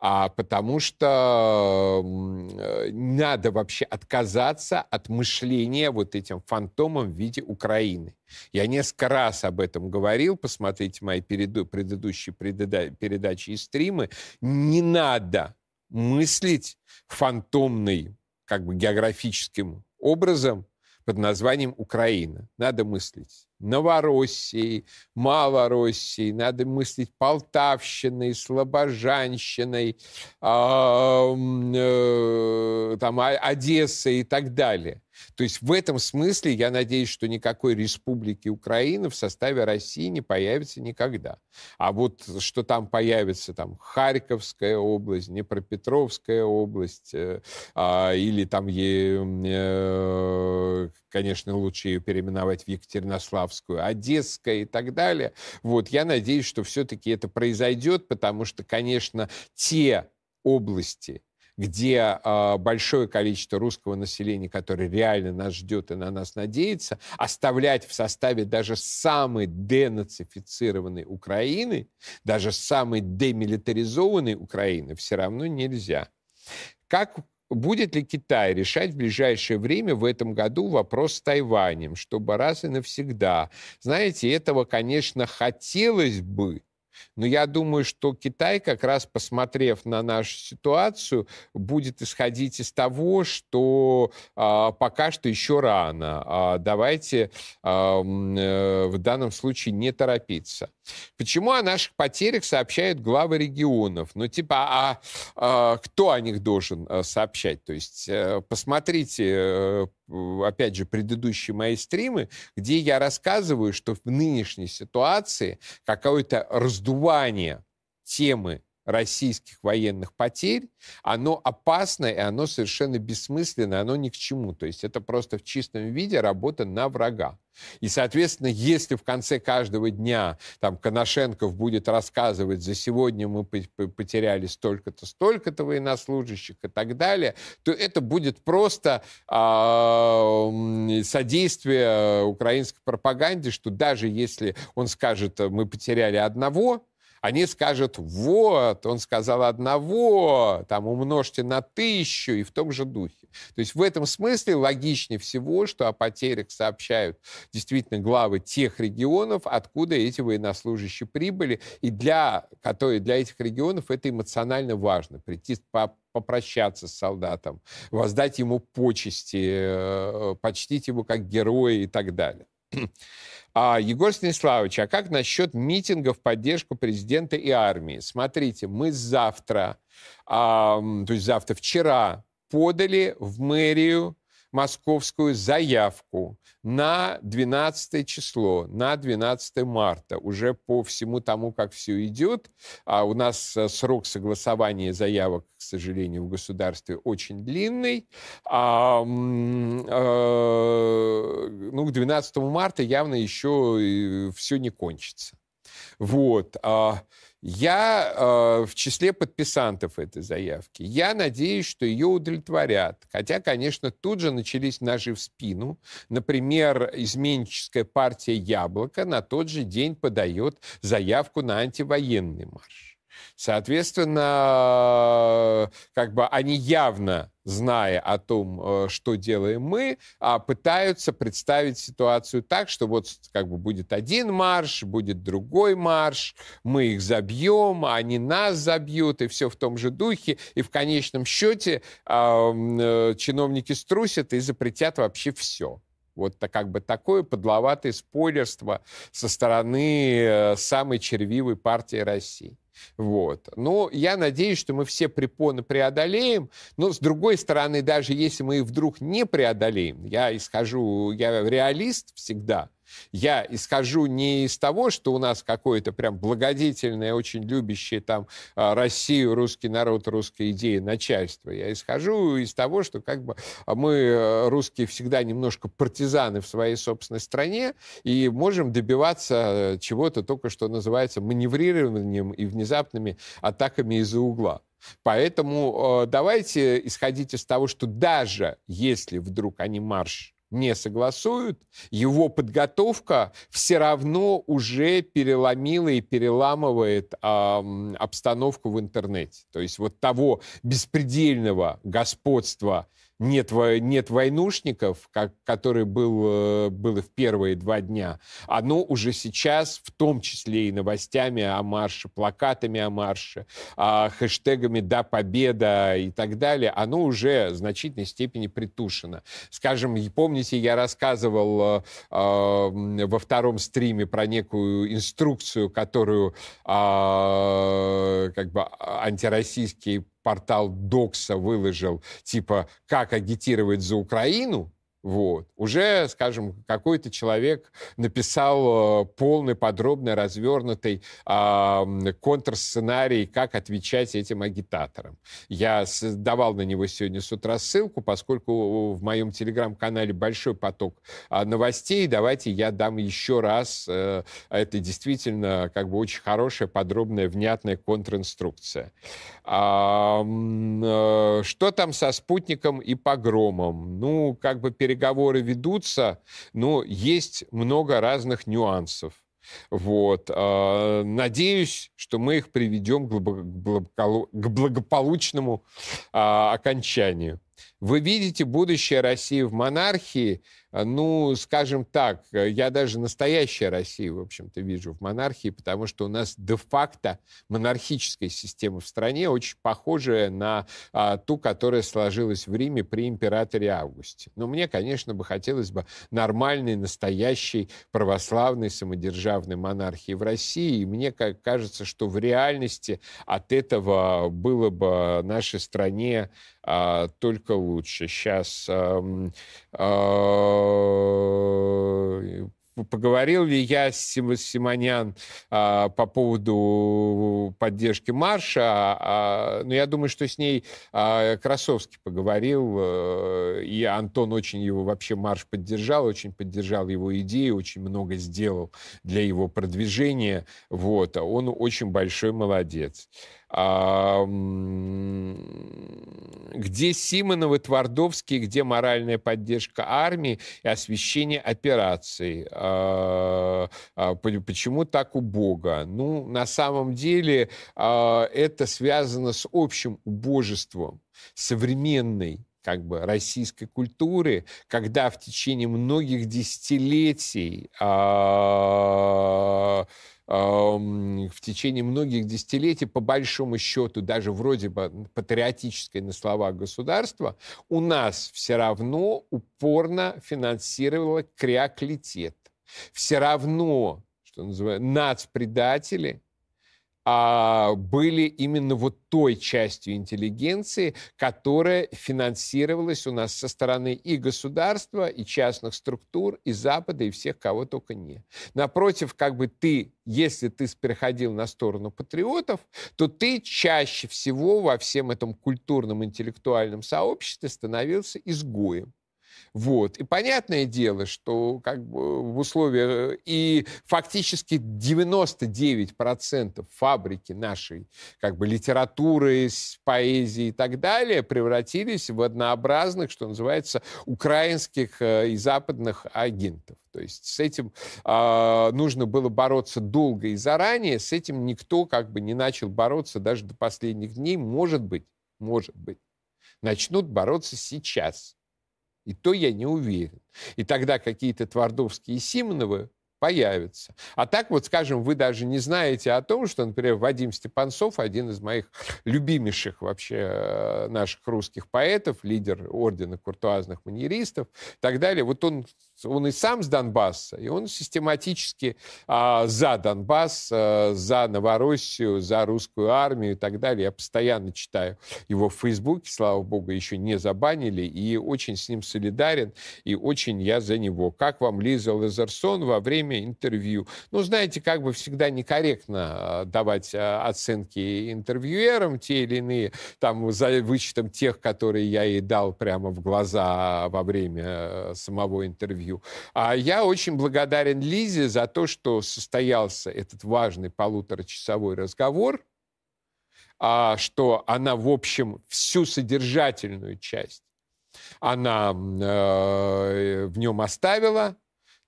а потому что э, надо вообще отказаться от мышления вот этим фантомом в виде Украины. Я несколько раз об этом говорил, посмотрите мои переду, предыдущие передачи и стримы. Не надо мыслить фантомный, как бы географическим образом под названием Украина. Надо мыслить Новороссией, Малороссией, надо мыслить Полтавщиной, Слобожанщиной, э, э, там, Одессой и так далее. То есть в этом смысле я надеюсь, что никакой республики Украины в составе России не появится никогда. А вот что там появится, там Харьковская область, Днепропетровская область, э, э, или там, э, конечно, лучше ее переименовать в Екатеринославскую, Одесская и так далее. Вот, я надеюсь, что все-таки это произойдет, потому что, конечно, те области, где э, большое количество русского населения, которое реально нас ждет и на нас надеется, оставлять в составе даже самой денацифицированной Украины, даже самой демилитаризованной Украины все равно нельзя. Как Будет ли Китай решать в ближайшее время в этом году вопрос с Тайванем, чтобы раз и навсегда? Знаете, этого, конечно, хотелось бы, но я думаю, что Китай, как раз посмотрев на нашу ситуацию, будет исходить из того, что а, пока что еще рано. А, давайте а, э, в данном случае не торопиться. Почему о наших потерях сообщают главы регионов? Ну, типа, а, а кто о них должен а, сообщать? То есть, а, посмотрите, э, опять же, предыдущие мои стримы, где я рассказываю, что в нынешней ситуации какое-то раздувание темы российских военных потерь, оно опасно и оно совершенно бессмысленно, оно ни к чему. То есть это просто в чистом виде работа на врага. И, соответственно, если в конце каждого дня там Коношенков будет рассказывать, за сегодня мы потеряли столько-то, столько-то военнослужащих и так далее, то это будет просто э, содействие украинской пропаганде, что даже если он скажет, мы потеряли одного, они скажут, вот, он сказал одного, там, умножьте на тысячу и в том же духе. То есть в этом смысле логичнее всего, что о потерях сообщают действительно главы тех регионов, откуда эти военнослужащие прибыли, и для, которые, для этих регионов это эмоционально важно, прийти по попрощаться с солдатом, воздать ему почести, э, почтить его как героя и так далее. А, Егор Станиславович, а как насчет митингов в поддержку президента и армии? Смотрите, мы завтра, а, то есть завтра, вчера подали в мэрию московскую заявку на 12 число, на 12 марта, уже по всему тому, как все идет. А у нас э, срок согласования заявок, к сожалению, в государстве очень длинный. А, а, ну, к 12 марта явно еще все не кончится. Вот. А, я э, в числе подписантов этой заявки. Я надеюсь, что ее удовлетворят. Хотя, конечно, тут же начались ножи в спину. Например, изменническая партия «Яблоко» на тот же день подает заявку на антивоенный марш. Соответственно, как бы они явно, зная о том, э, что делаем мы, а пытаются представить ситуацию так, что вот как бы будет один марш, будет другой марш, мы их забьем, а они нас забьют, и все в том же духе. И в конечном счете э, чиновники струсят и запретят вообще все. Вот как бы такое подловатое спойлерство со стороны э, самой червивой партии России. Вот. Но я надеюсь, что мы все препоны преодолеем. Но, с другой стороны, даже если мы их вдруг не преодолеем, я исхожу, я реалист всегда, я исхожу не из того, что у нас какое-то прям благодетельное, очень любящее там а, Россию, русский народ, русская идея, начальство. Я исхожу из того, что как бы мы, э, русские, всегда немножко партизаны в своей собственной стране и можем добиваться э, чего-то только что называется маневрированием и внезапными атаками из-за угла. Поэтому э, давайте исходить из того, что даже если вдруг они марш не согласуют, его подготовка все равно уже переломила и переламывает э, обстановку в интернете. То есть вот того беспредельного господства нет, нет войнушников, как, который был, э, было в первые два дня, оно уже сейчас, в том числе и новостями о марше, плакатами о марше, а, хэштегами «Да, победа» и так далее, оно уже в значительной степени притушено. Скажем, помните, я рассказывал э, э, во втором стриме про некую инструкцию, которую э, как бы антироссийские портал Докса выложил, типа, как агитировать за Украину, вот. Уже, скажем, какой-то человек написал э, полный, подробный, развернутый э, контрсценарий, как отвечать этим агитаторам. Я давал на него сегодня с утра ссылку, поскольку в моем телеграм-канале большой поток э, новостей. Давайте я дам еще раз. Э, это действительно как бы очень хорошая, подробная, внятная контринструкция. А, э, что там со спутником и погромом? Ну, как бы переговоры ведутся, но есть много разных нюансов. Вот. А, надеюсь, что мы их приведем к благополучному а, окончанию. Вы видите будущее России в монархии – ну, скажем так, э, я даже настоящая Россия, в общем-то, вижу в монархии, потому что у нас де-факто монархическая система в стране, очень похожая на а, ту, которая сложилась в Риме при императоре Августе. Но мне, конечно, бы хотелось бы нормальной, настоящей православной самодержавной монархии в России. И мне кажется, что в реальности от этого было бы нашей стране а, только лучше. Сейчас а, а, поговорил ли я с Симонян а, по поводу поддержки марша, а, но я думаю, что с ней а, Красовский поговорил, а, и Антон очень его вообще марш поддержал, очень поддержал его идеи, очень много сделал для его продвижения, вот, он очень большой молодец где Симоновы, Твардовский, где моральная поддержка армии и освещение операций. А, а, почему так убого? Ну, на самом деле а, это связано с общим убожеством современной как бы российской культуры, когда в течение многих десятилетий в течение многих десятилетий, по большому счету, даже вроде бы патриотическое на словах государство, у нас все равно упорно финансировало креоклитет. Все равно, что называется, нацпредатели – а, были именно вот той частью интеллигенции, которая финансировалась у нас со стороны и государства, и частных структур, и Запада, и всех, кого только не. Напротив, как бы ты, если ты переходил на сторону патриотов, то ты чаще всего во всем этом культурном, интеллектуальном сообществе становился изгоем. Вот. И понятное дело, что как бы в условиях... И фактически 99% фабрики нашей как бы литературы, поэзии и так далее превратились в однообразных, что называется, украинских э, и западных агентов. То есть с этим э, нужно было бороться долго и заранее, с этим никто как бы не начал бороться даже до последних дней. Может быть, может быть, начнут бороться сейчас. И то я не уверен. И тогда какие-то Твардовские и Симоновы появится. А так вот, скажем, вы даже не знаете о том, что, например, Вадим Степанцов, один из моих любимейших вообще э, наших русских поэтов, лидер ордена куртуазных маньеристов и так далее, вот он, он и сам с Донбасса, и он систематически а, за Донбасс, а, за Новороссию, за русскую армию и так далее. Я постоянно читаю его в Фейсбуке, слава богу, еще не забанили, и очень с ним солидарен, и очень я за него. Как вам Лиза Лазерсон во время время интервью. Ну, знаете, как бы всегда некорректно а, давать а, оценки интервьюерам, те или иные, там, за вычетом тех, которые я ей дал прямо в глаза во время э, самого интервью. А я очень благодарен Лизе за то, что состоялся этот важный полуторачасовой разговор, а, что она, в общем, всю содержательную часть она э, в нем оставила,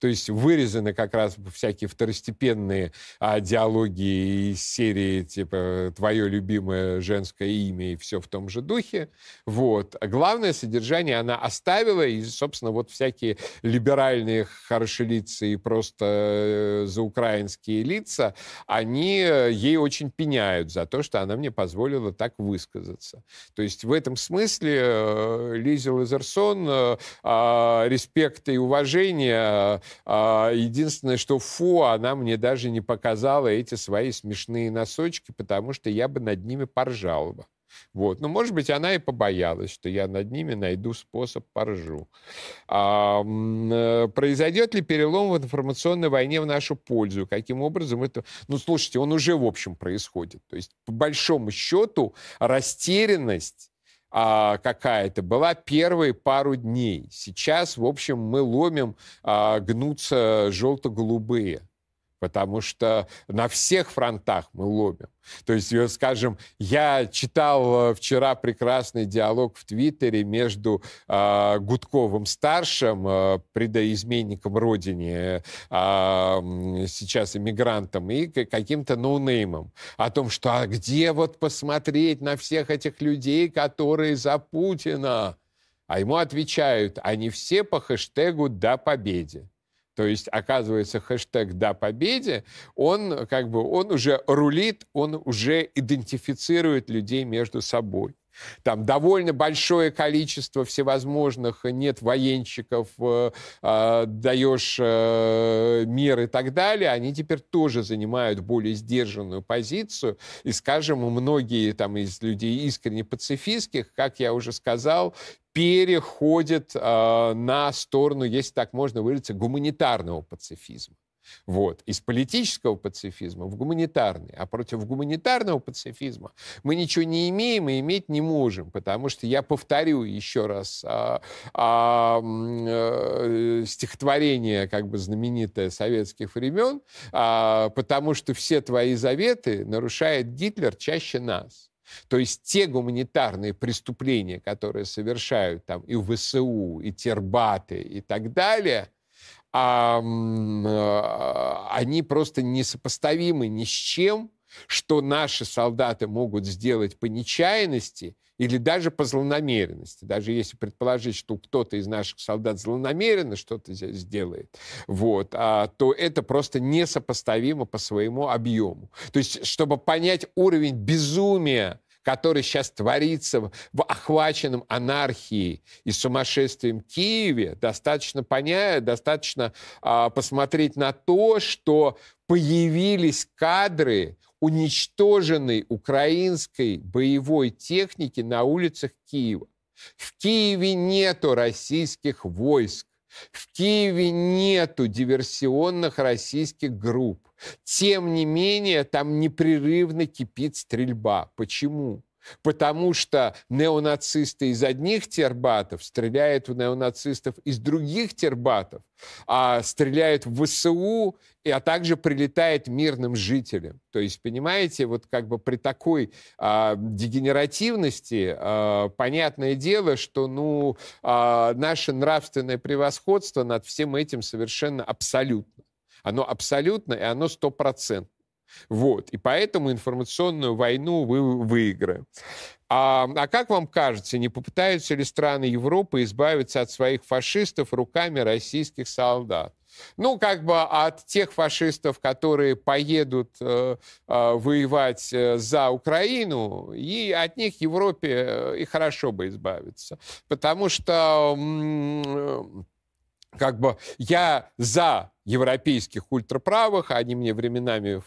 то есть вырезаны как раз всякие второстепенные а, диалоги из серии типа «Твое любимое женское имя» и все в том же духе. Вот. А главное содержание она оставила, и, собственно, вот всякие либеральные хорошелицы и просто э, заукраинские лица, они ей очень пеняют за то, что она мне позволила так высказаться. То есть в этом смысле э, Лизе Лазерсон э, э, респект и уважение а, единственное, что фу, она мне даже не показала эти свои смешные носочки, потому что я бы над ними поржал бы. Вот. Ну, может быть, она и побоялась, что я над ними найду способ поржу. А, э, произойдет ли перелом в информационной войне в нашу пользу? Каким образом это... Ну, слушайте, он уже, в общем, происходит. То есть, по большому счету, растерянность а, какая-то была первые пару дней. Сейчас, в общем, мы ломим, а, гнутся желто-голубые потому что на всех фронтах мы ломим. То есть, скажем, я читал э, вчера прекрасный диалог в Твиттере между э, Гудковым-старшим, э, предоизменником родине, э, сейчас иммигрантом, и каким-то ноунеймом о том, что а где вот посмотреть на всех этих людей, которые за Путина? А ему отвечают, они все по хэштегу «Да победе». То есть, оказывается, хэштег «Да победе», он как бы, он уже рулит, он уже идентифицирует людей между собой. Там довольно большое количество всевозможных нет военщиков, э, э, даешь э, мир и так далее, они теперь тоже занимают более сдержанную позицию. И, скажем, многие там из людей искренне пацифистских, как я уже сказал, переходят э, на сторону, если так можно выразиться, гуманитарного пацифизма. Вот. Из политического пацифизма в гуманитарный. А против гуманитарного пацифизма мы ничего не имеем и иметь не можем, потому что, я повторю еще раз, а, а, а, стихотворение как бы знаменитое советских времен, а, потому что все твои заветы нарушает Гитлер чаще нас. То есть те гуманитарные преступления, которые совершают там и ВСУ, и Тербаты, и так далее – а, они просто несопоставимы ни с чем, что наши солдаты могут сделать по нечаянности или даже по злонамеренности. Даже если предположить, что кто-то из наших солдат злонамеренно что-то сделает, вот, а, то это просто несопоставимо по своему объему. То есть, чтобы понять уровень безумия, который сейчас творится в охваченном анархией и сумасшествием Киеве, достаточно понять, достаточно а, посмотреть на то, что появились кадры уничтоженной украинской боевой техники на улицах Киева. В Киеве нету российских войск. В Киеве нету диверсионных российских групп. Тем не менее, там непрерывно кипит стрельба. Почему? Потому что неонацисты из одних тербатов стреляют в неонацистов из других тербатов, а стреляют в ВСУ, и, а также прилетает мирным жителям. То есть, понимаете, вот как бы при такой а, дегенеративности а, понятное дело, что ну, а, наше нравственное превосходство над всем этим совершенно абсолютно. Оно абсолютно, и оно стопроцентно. Вот. И поэтому информационную войну вы выиграем. А, а как вам кажется, не попытаются ли страны Европы избавиться от своих фашистов руками российских солдат? Ну, как бы от тех фашистов, которые поедут э, э, воевать э, за Украину, и от них Европе э, и хорошо бы избавиться. Потому что э, как бы я за европейских ультраправых, они мне временами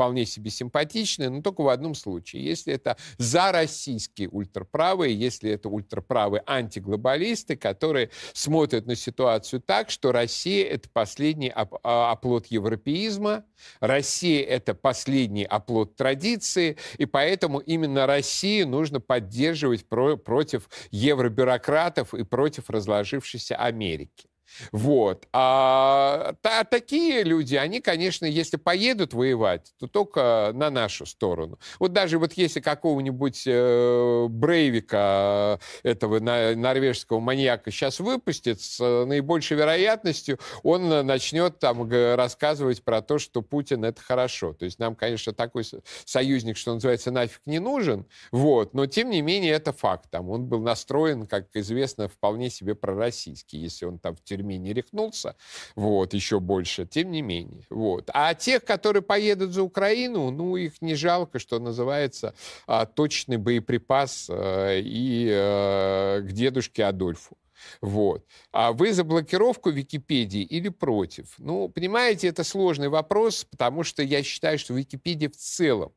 вполне себе симпатичные, но только в одном случае. Если это за российские ультраправые, если это ультраправые антиглобалисты, которые смотрят на ситуацию так, что Россия — это последний а, оплот европеизма, Россия — это последний оплот традиции, и поэтому именно Россию нужно поддерживать про против евробюрократов и против разложившейся Америки. Вот. А та, такие люди, они, конечно, если поедут воевать, то только на нашу сторону. Вот даже вот если какого-нибудь э, Брейвика, этого на, норвежского маньяка, сейчас выпустят, с наибольшей вероятностью он начнет там рассказывать про то, что Путин это хорошо. То есть нам, конечно, такой союзник, что называется, нафиг не нужен, вот, но тем не менее это факт. Там он был настроен, как известно, вполне себе пророссийский, если он там в тюрьме не рехнулся, вот, еще больше, тем не менее. Вот. А тех, которые поедут за Украину, ну, их не жалко, что называется, а, точный боеприпас а, и а, к дедушке Адольфу. Вот. А вы за блокировку Википедии или против? Ну, понимаете, это сложный вопрос, потому что я считаю, что Википедия в целом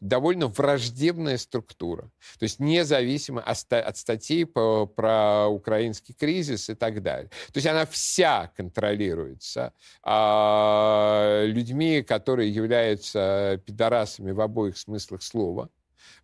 довольно враждебная структура. То есть независимо от статей по, про украинский кризис и так далее. То есть она вся контролируется а, людьми, которые являются пидорасами в обоих смыслах слова.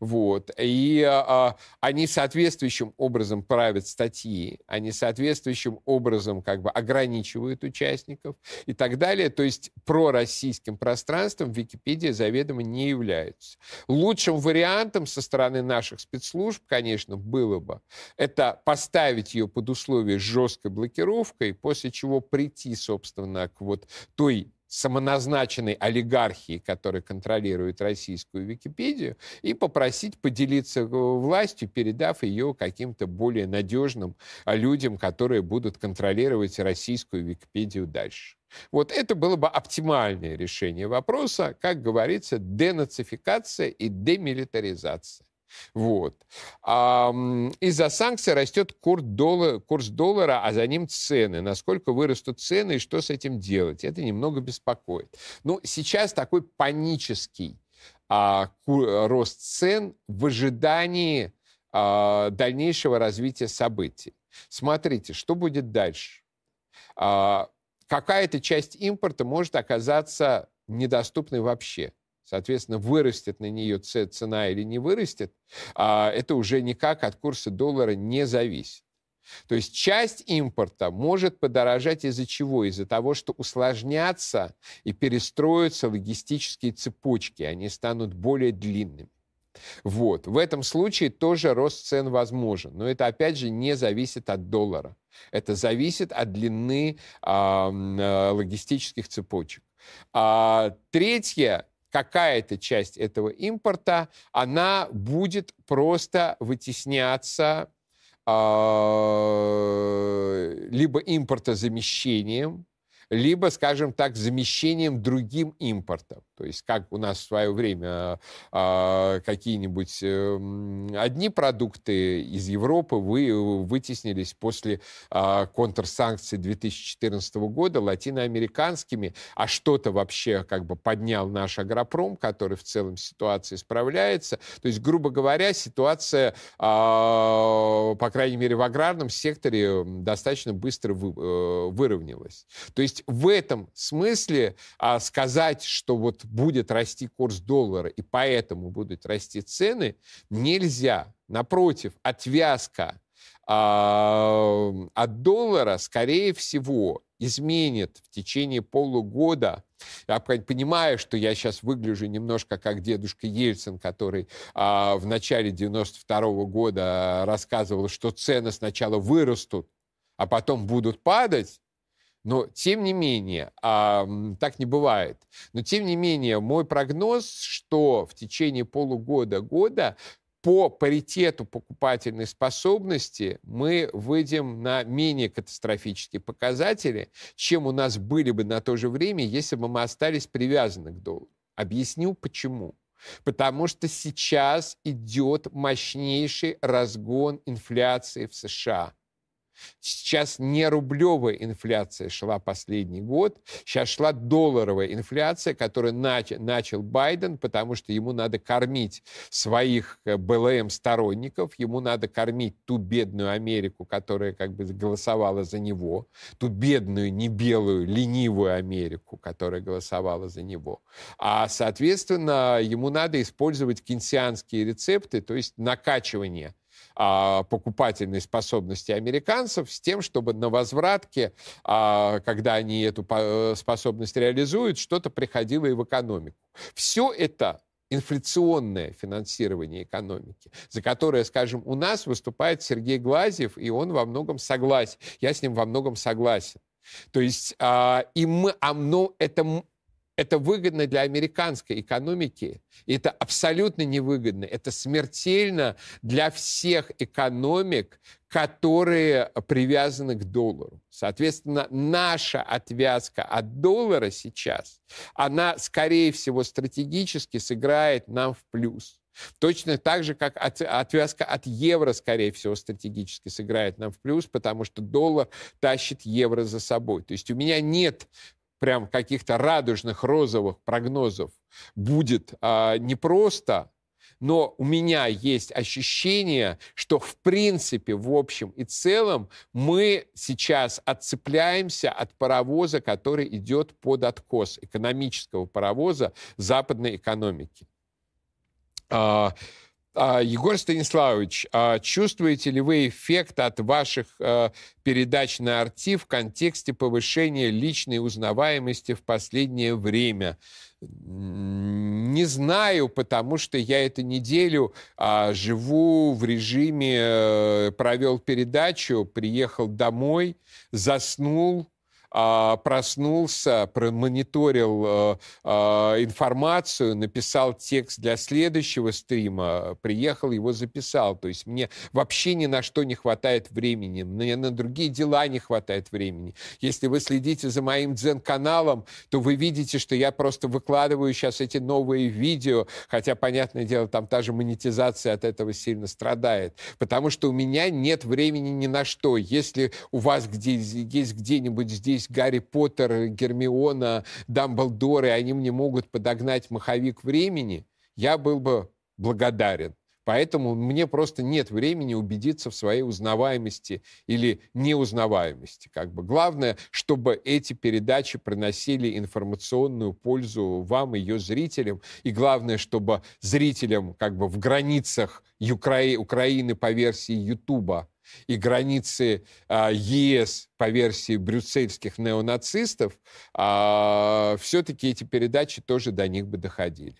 Вот. И а, они соответствующим образом правят статьи, они соответствующим образом как бы ограничивают участников и так далее. То есть пророссийским пространством Википедия заведомо не является. Лучшим вариантом со стороны наших спецслужб, конечно, было бы это поставить ее под условие жесткой блокировкой, после чего прийти, собственно, к вот той самоназначенной олигархии, которая контролирует российскую Википедию, и попросить поделиться э, властью, передав ее каким-то более надежным а, людям, которые будут контролировать российскую Википедию дальше. Вот это было бы оптимальное решение вопроса, как говорится, денацификация и демилитаризация. Вот. Из-за санкций растет курс доллара, курс доллара, а за ним цены. Насколько вырастут цены и что с этим делать? Это немного беспокоит. Ну, сейчас такой панический а, рост цен в ожидании а, дальнейшего развития событий. Смотрите, что будет дальше. А, какая-то часть импорта может оказаться недоступной вообще. Соответственно, вырастет на нее цена или не вырастет, а это уже никак от курса доллара не зависит. То есть часть импорта может подорожать из-за чего? Из-за того, что усложнятся и перестроятся логистические цепочки, они станут более длинными. Вот. В этом случае тоже рост цен возможен. Но это, опять же, не зависит от доллара. Это зависит от длины э, логистических цепочек. А, третье какая-то часть этого импорта, она будет просто вытесняться э, либо импортозамещением, либо, скажем так, замещением другим импортом. То есть как у нас в свое время э, какие-нибудь э, одни продукты из Европы вы, вытеснились после э, контрсанкций 2014 года латиноамериканскими, а что-то вообще как бы поднял наш агропром, который в целом ситуации справляется. То есть, грубо говоря, ситуация, по крайней мере, в аграрном секторе достаточно быстро э, выровнялась. То есть в этом смысле э, сказать, что вот будет расти курс доллара, и поэтому будут расти цены, нельзя. Напротив, отвязка а, от доллара, скорее всего, изменит в течение полугода. Я понимаю, что я сейчас выгляжу немножко как дедушка Ельцин, который а, в начале 92 -го года рассказывал, что цены сначала вырастут, а потом будут падать. Но, тем не менее, а, так не бывает. Но, тем не менее, мой прогноз, что в течение полугода-года по паритету покупательной способности мы выйдем на менее катастрофические показатели, чем у нас были бы на то же время, если бы мы остались привязаны к доллару. Объясню почему. Потому что сейчас идет мощнейший разгон инфляции в США. Сейчас не рублевая инфляция шла последний год, сейчас шла долларовая инфляция, которую нач- начал Байден, потому что ему надо кормить своих э, БЛМ-сторонников, ему надо кормить ту бедную Америку, которая как бы голосовала за него, ту бедную, не белую, ленивую Америку, которая голосовала за него. А, соответственно, ему надо использовать кенсианские рецепты, то есть накачивание а, покупательной способности американцев с тем, чтобы на возвратке, а, когда они эту э, способность реализуют, что-то приходило и в экономику. Все это инфляционное финансирование экономики, за которое, скажем, у нас выступает Сергей Глазьев, и он во многом согласен. Я с ним во многом согласен. То есть, а, и мы, а, ну, это это выгодно для американской экономики. И это абсолютно невыгодно. Это смертельно для всех экономик, которые привязаны к доллару. Соответственно, наша отвязка от доллара сейчас, она, скорее всего, стратегически сыграет нам в плюс. Точно так же, как от, отвязка от евро, скорее всего, стратегически сыграет нам в плюс, потому что доллар тащит евро за собой. То есть у меня нет прям каких-то радужных розовых прогнозов будет а, непросто, но у меня есть ощущение, что в принципе, в общем и целом, мы сейчас отцепляемся от паровоза, который идет под откос, экономического паровоза западной экономики. А, Егор Станиславович, а чувствуете ли вы эффект от ваших э, передач на Арти в контексте повышения личной узнаваемости в последнее время? Не знаю, потому что я эту неделю а, живу в режиме, э, провел передачу, приехал домой, заснул, проснулся, промониторил э, а, информацию, написал текст для следующего стрима, приехал, его записал. То есть мне вообще ни на что не хватает времени, мне на другие дела не хватает времени. Если вы следите за моим дзен-каналом, то вы видите, что я просто выкладываю сейчас эти новые видео, хотя, понятное дело, там та же монетизация от этого сильно страдает, потому что у меня нет времени ни на что. Если у вас где, есть где-нибудь здесь есть Гарри Поттер, Гермиона, Дамблдор, и они мне могут подогнать маховик времени, я был бы благодарен. Поэтому мне просто нет времени убедиться в своей узнаваемости или неузнаваемости. Как бы. Главное, чтобы эти передачи приносили информационную пользу вам, ее зрителям. И главное, чтобы зрителям как бы в границах Укра... Украины по версии Ютуба и границы а, ЕС по версии брюссельских неонацистов, а, все-таки эти передачи тоже до них бы доходили.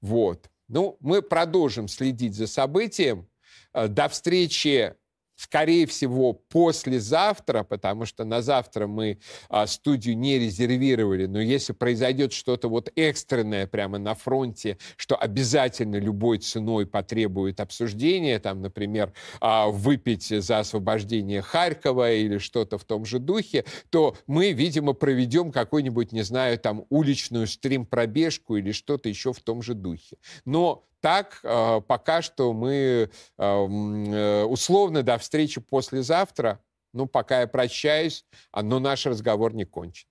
Вот. Ну, мы продолжим следить за событием. А, до встречи скорее всего, послезавтра, потому что на завтра мы а, студию не резервировали, но если произойдет что-то вот экстренное прямо на фронте, что обязательно любой ценой потребует обсуждения, там, например, а, выпить за освобождение Харькова или что-то в том же духе, то мы, видимо, проведем какой-нибудь, не знаю, там, уличную стрим-пробежку или что-то еще в том же духе. Но так, э, пока что мы э, э, условно до встречи послезавтра. Ну, пока я прощаюсь, но наш разговор не кончен.